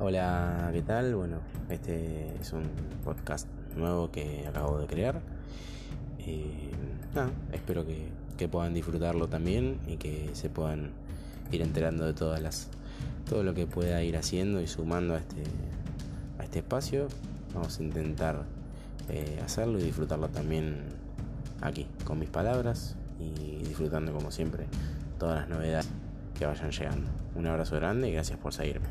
Hola, ¿qué tal? Bueno, este es un podcast nuevo que acabo de crear. Eh, espero que, puedan disfrutarlo también y que se puedan ir enterando de todas las todo lo que pueda ir haciendo y sumando a este a este espacio. Vamos a intentar eh, hacerlo y disfrutarlo también aquí con mis palabras y disfrutando como siempre todas las novedades que vayan llegando. Un abrazo grande y gracias por seguirme.